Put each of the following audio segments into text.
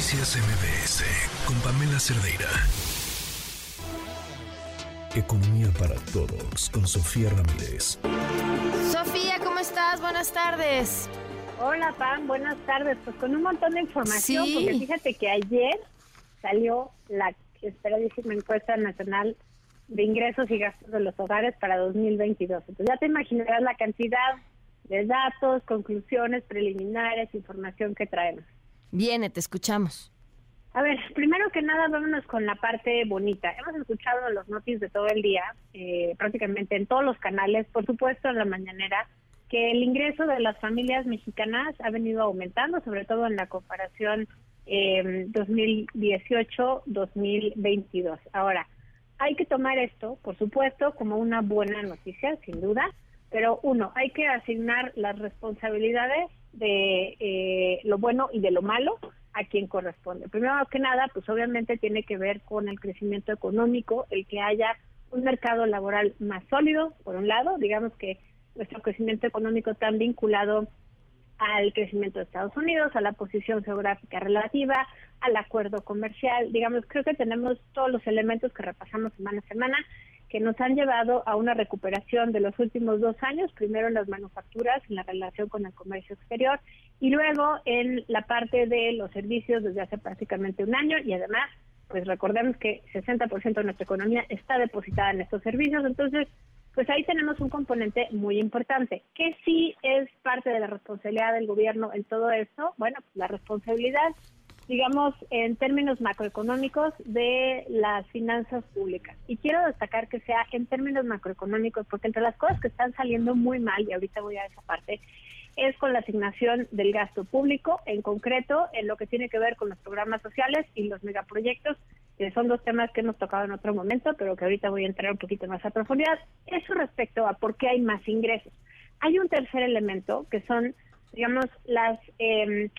Noticias MBS con Pamela Cerdeira. Economía para todos con Sofía Ramírez. Sofía, ¿cómo estás? Buenas tardes. Hola, Pam, buenas tardes. Pues con un montón de información, porque fíjate que ayer salió la esperadísima encuesta nacional de ingresos y gastos de los hogares para 2022. Entonces ya te imaginarás la cantidad de datos, conclusiones preliminares, información que traemos. Viene, te escuchamos. A ver, primero que nada, vámonos con la parte bonita. Hemos escuchado los noticias de todo el día, eh, prácticamente en todos los canales, por supuesto en la mañanera, que el ingreso de las familias mexicanas ha venido aumentando, sobre todo en la comparación eh, 2018-2022. Ahora, hay que tomar esto, por supuesto, como una buena noticia, sin duda, pero uno, hay que asignar las responsabilidades de eh, lo bueno y de lo malo a quien corresponde. Primero que nada, pues obviamente tiene que ver con el crecimiento económico, el que haya un mercado laboral más sólido, por un lado, digamos que nuestro crecimiento económico tan vinculado al crecimiento de Estados Unidos, a la posición geográfica relativa, al acuerdo comercial, digamos, creo que tenemos todos los elementos que repasamos semana a semana que nos han llevado a una recuperación de los últimos dos años, primero en las manufacturas, en la relación con el comercio exterior, y luego en la parte de los servicios desde hace prácticamente un año, y además, pues recordemos que 60% de nuestra economía está depositada en estos servicios, entonces, pues ahí tenemos un componente muy importante. que sí es parte de la responsabilidad del gobierno en todo esto? Bueno, pues la responsabilidad digamos, en términos macroeconómicos de las finanzas públicas. Y quiero destacar que sea en términos macroeconómicos, porque entre las cosas que están saliendo muy mal, y ahorita voy a esa parte, es con la asignación del gasto público, en concreto en lo que tiene que ver con los programas sociales y los megaproyectos, que son dos temas que hemos tocado en otro momento, pero que ahorita voy a entrar un poquito más a profundidad. Eso respecto a por qué hay más ingresos. Hay un tercer elemento que son, digamos, las... Eh,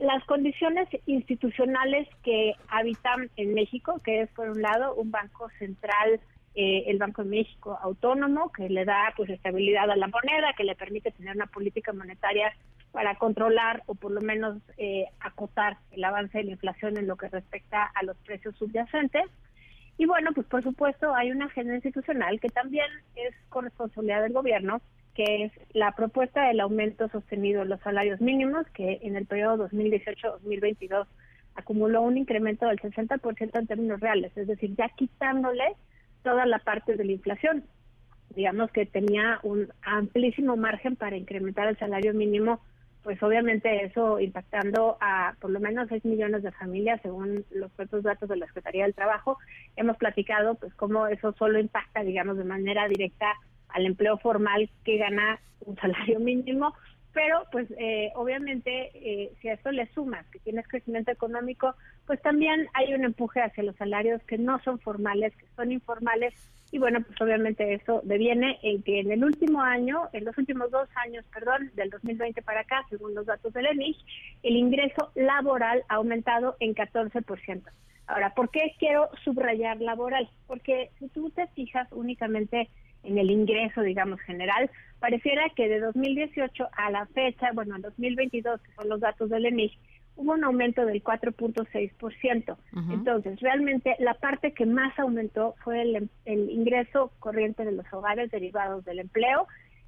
las condiciones institucionales que habitan en México, que es por un lado un banco central, eh, el Banco de México autónomo, que le da pues estabilidad a la moneda, que le permite tener una política monetaria para controlar o por lo menos eh, acotar el avance de la inflación en lo que respecta a los precios subyacentes. Y bueno, pues por supuesto hay una agenda institucional que también es con responsabilidad del gobierno que es la propuesta del aumento sostenido de los salarios mínimos, que en el periodo 2018-2022 acumuló un incremento del 60% en términos reales, es decir, ya quitándole toda la parte de la inflación. Digamos que tenía un amplísimo margen para incrementar el salario mínimo, pues obviamente eso impactando a por lo menos 6 millones de familias, según los propios datos de la Secretaría del Trabajo. Hemos platicado pues cómo eso solo impacta, digamos, de manera directa al empleo formal que gana un salario mínimo, pero pues eh, obviamente eh, si a esto le sumas que tienes crecimiento económico, pues también hay un empuje hacia los salarios que no son formales, que son informales, y bueno, pues obviamente eso deviene en que en el último año, en los últimos dos años, perdón, del 2020 para acá, según los datos del ENIC, el ingreso laboral ha aumentado en 14%. Ahora, ¿por qué quiero subrayar laboral? Porque si tú te fijas únicamente en el ingreso, digamos, general, pareciera que de 2018 a la fecha, bueno, en 2022, que son los datos del ENIG, hubo un aumento del 4.6%. Entonces, realmente la parte que más aumentó fue el, el ingreso corriente de los hogares derivados del empleo.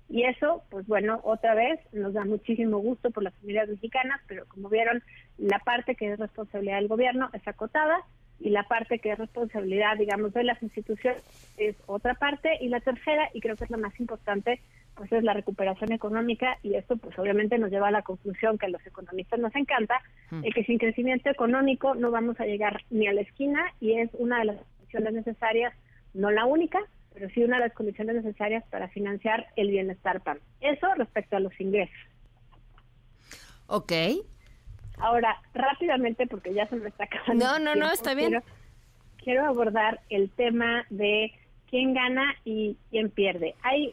Y eso, pues bueno, otra vez nos da muchísimo gusto por las familias mexicanas, pero como vieron, la parte que es responsabilidad del gobierno es acotada y la parte que es responsabilidad, digamos, de las instituciones es otra parte y la tercera, y creo que es la más importante, pues es la recuperación económica y esto pues obviamente nos lleva a la conclusión que a los economistas nos encanta, el que sin crecimiento económico no vamos a llegar ni a la esquina y es una de las condiciones necesarias, no la única, pero sí una de las condiciones necesarias para financiar el bienestar PAN. Eso respecto a los ingresos. Ok. Ahora, rápidamente, porque ya se me está acabando. No, no, no, está bien. Quiero, abordar el tema de quién gana y quién pierde. Hay,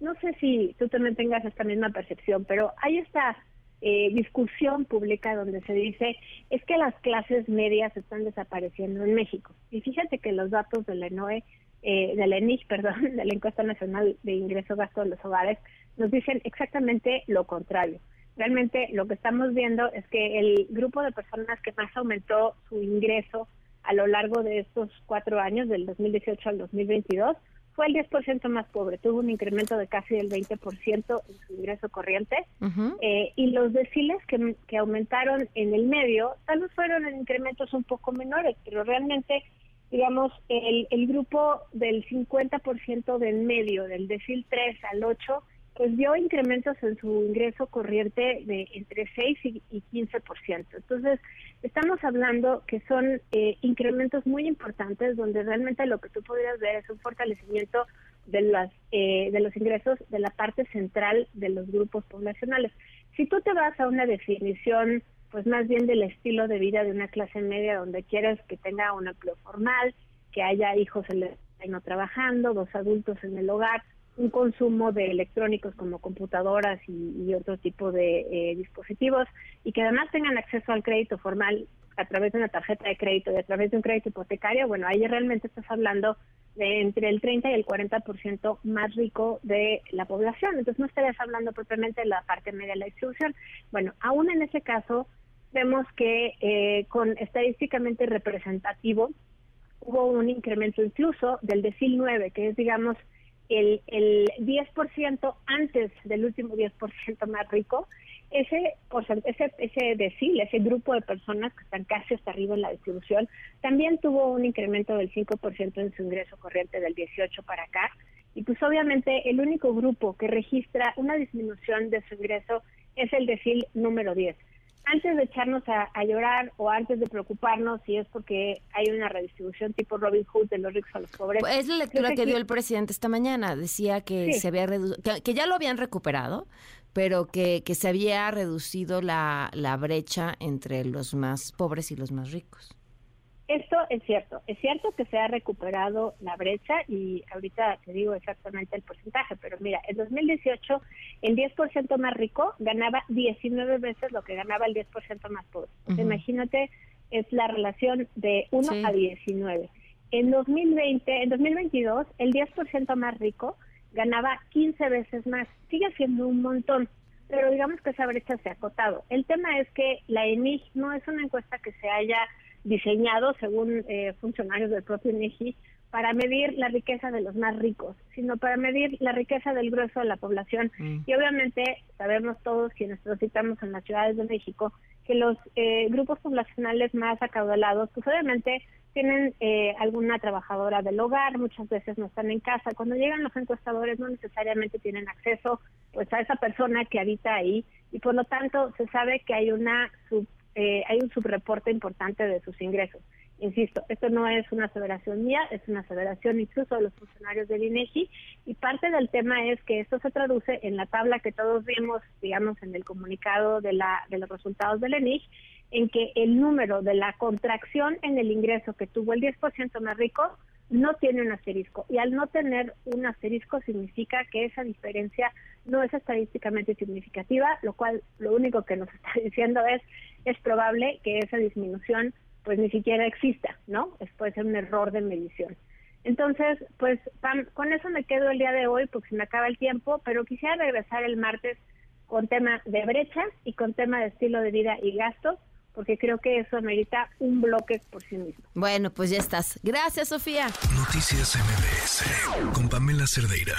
no sé si tú también tengas esta misma percepción, pero hay esta eh, discusión pública donde se dice es que las clases medias están desapareciendo en México. Y fíjate que los datos de la ENOE, eh, de la ENIC, perdón, de la Encuesta Nacional de Ingreso Gasto de los Hogares, nos dicen exactamente lo contrario. Realmente lo que estamos viendo es que el grupo de personas que más aumentó su ingreso a lo largo de estos cuatro años, del 2018 al 2022, fue el 10% más pobre, tuvo un incremento de casi del 20% en su ingreso corriente, eh, y los deciles que, que aumentaron en el medio, tal vez fueron en incrementos un poco menores, pero realmente, digamos, el, el grupo del 50% del medio, del decil 3 al 8, pues vio incrementos en su ingreso corriente de entre 6 y, 15%. Entonces, estamos hablando que son eh, incrementos muy importantes donde realmente lo que tú podrías ver es un fortalecimiento de las eh, de los ingresos de la parte central de los grupos poblacionales. Si tú te vas a una definición pues más bien del estilo de vida de una clase media donde quieres que tenga un empleo formal, que haya hijos en el no trabajando, dos adultos en el hogar, un consumo de electrónicos como computadoras y, otro tipo de eh, dispositivos y que además tengan acceso al crédito formal a través de una tarjeta de crédito y a través de un crédito hipotecario, bueno, ahí realmente estás hablando de entre el 30 y el 40% más rico de la población. Entonces no estarías hablando propiamente de la parte media de la distribución. Bueno, aún en ese caso vemos que eh, con estadísticamente representativo hubo un incremento incluso del decil 9, que es digamos el, el 10% antes del último 10% más rico, ese, ese, ese decil, ese grupo de personas que están casi hasta arriba en la distribución, también tuvo un incremento del 5% en su ingreso corriente del 18 para acá. Y pues obviamente el único grupo que registra una disminución de su ingreso es el decil número 10 antes de echarnos a, llorar o antes de preocuparnos si es porque hay una redistribución tipo Robin Hood de los ricos a los pobres. Pues, es la lectura que, dio el presidente esta mañana. Decía que se había que, ya lo habían recuperado, pero que, que se había reducido la, la brecha entre los más pobres y los más ricos. Esto es cierto, es cierto que se ha recuperado la brecha y ahorita te digo exactamente el porcentaje, pero mira, en 2018 el 10% más rico ganaba 19 veces lo que ganaba el 10% más pobre. Imagínate, es la relación de 1 a 19. En 2020, en 2022, el 10% más rico ganaba 15 veces más. Sigue siendo un montón, pero digamos que esa brecha se ha acotado. El tema es que la ENIG no es una encuesta que se haya diseñado, según eh, funcionarios del propio INEGI, para medir la riqueza de los más ricos, sino para medir la riqueza del grueso de la población. Mm. Y obviamente sabemos todos quienes transitamos en las ciudades de México que los eh, grupos poblacionales más acaudalados, pues obviamente tienen eh, alguna trabajadora del hogar, muchas veces no están en casa. Cuando llegan los encuestadores no necesariamente tienen acceso pues a esa persona que habita ahí y por lo tanto se sabe que hay una eh, hay un subreporte importante de sus ingresos. Insisto, esto no es una aseveración mía, es una aseveración incluso de los funcionarios del INEGI y parte del tema es que esto se traduce en la tabla que todos vimos, digamos, en el comunicado de, la, de los resultados del INEGI, en que el número de la contracción en el ingreso que tuvo el 10% más rico no tiene un asterisco. Y al no tener un asterisco significa que esa diferencia no es estadísticamente significativa, lo cual lo único que nos está diciendo es es probable que esa disminución pues ni siquiera exista, ¿no? Es, puede ser un error de medición. Entonces, pues con eso me quedo el día de hoy porque se me acaba el tiempo, pero quisiera regresar el martes con tema de brechas y con tema de estilo de vida y gastos porque creo que eso amerita un bloque por sí mismo. Bueno, pues ya estás. Gracias, Sofía. Noticias MBS con Pamela Cerdeira.